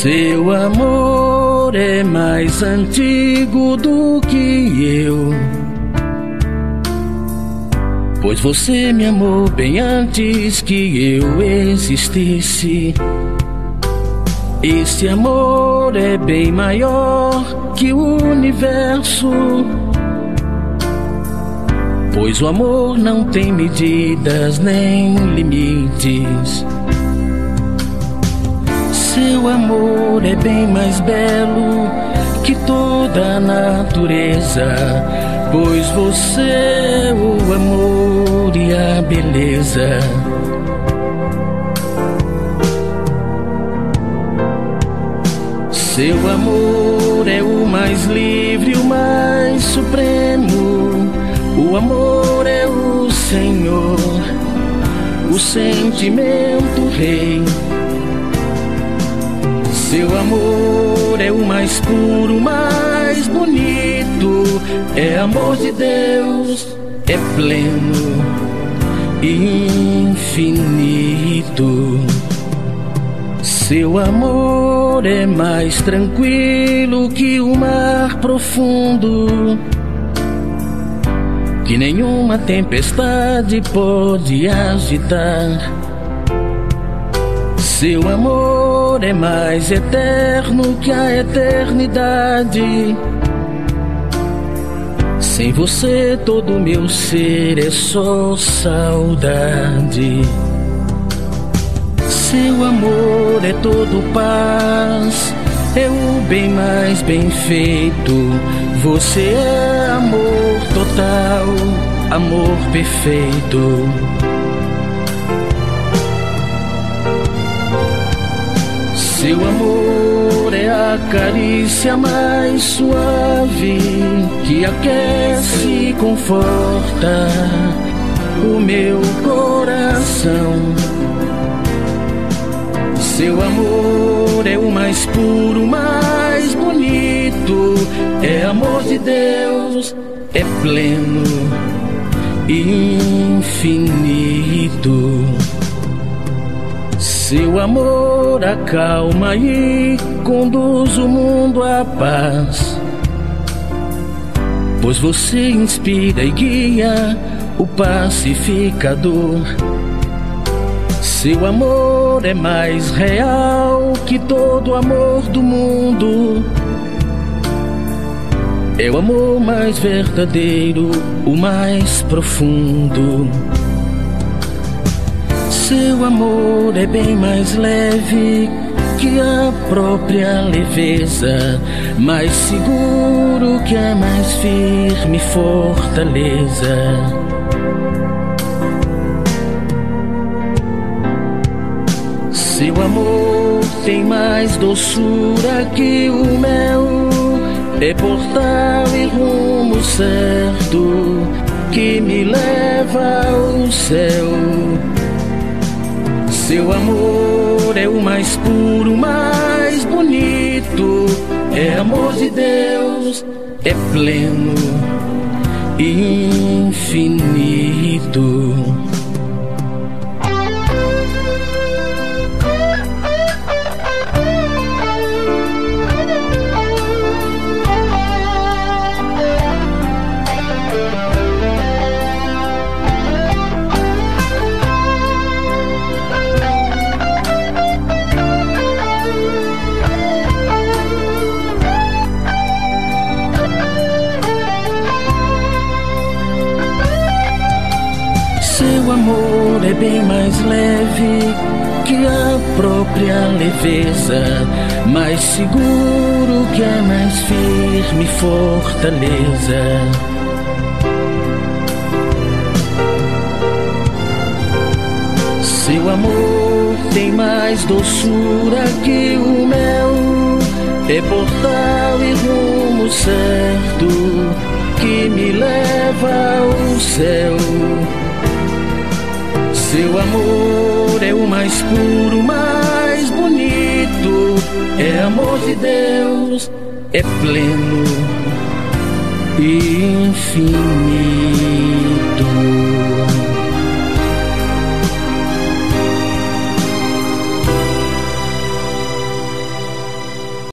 Seu amor é mais antigo do que eu. Pois você me amou bem antes que eu existisse. Esse amor é bem maior que o universo. Pois o amor não tem medidas nem limites. Seu amor é bem mais belo que toda a natureza. Pois você é o amor e a beleza. Seu amor é o mais livre, o mais supremo. O amor é o Senhor, o sentimento rei. Seu amor é o mais puro, mais bonito. É amor de Deus, é pleno infinito. Seu amor é mais tranquilo que o mar profundo, que nenhuma tempestade pode agitar. Seu amor é mais eterno que a eternidade. Sem você, todo meu ser é só saudade. Seu amor é todo paz, é o bem mais bem feito. Você é amor total, amor perfeito. Seu amor é a carícia mais suave que aquece e conforta o meu coração. Seu amor é o mais puro, mais bonito. É amor de Deus, é pleno e infinito. Seu amor acalma e conduz o mundo à paz. Pois você inspira e guia o pacificador. Seu amor é mais real que todo amor do mundo. É o amor mais verdadeiro, o mais profundo. Seu amor é bem mais leve que a própria leveza, mais seguro que a mais firme fortaleza. Seu amor tem mais doçura que o mel, é portal e rumo certo que me leva ao céu. Seu amor é o mais puro, mais bonito, é amor de Deus, é pleno infinito. É bem mais leve que a própria leveza, mais seguro que a mais firme fortaleza. Seu amor tem mais doçura que o mel, é portal e rumo certo que me leva ao céu. Seu amor é o mais puro, mais bonito. É amor de Deus, é pleno e infinito.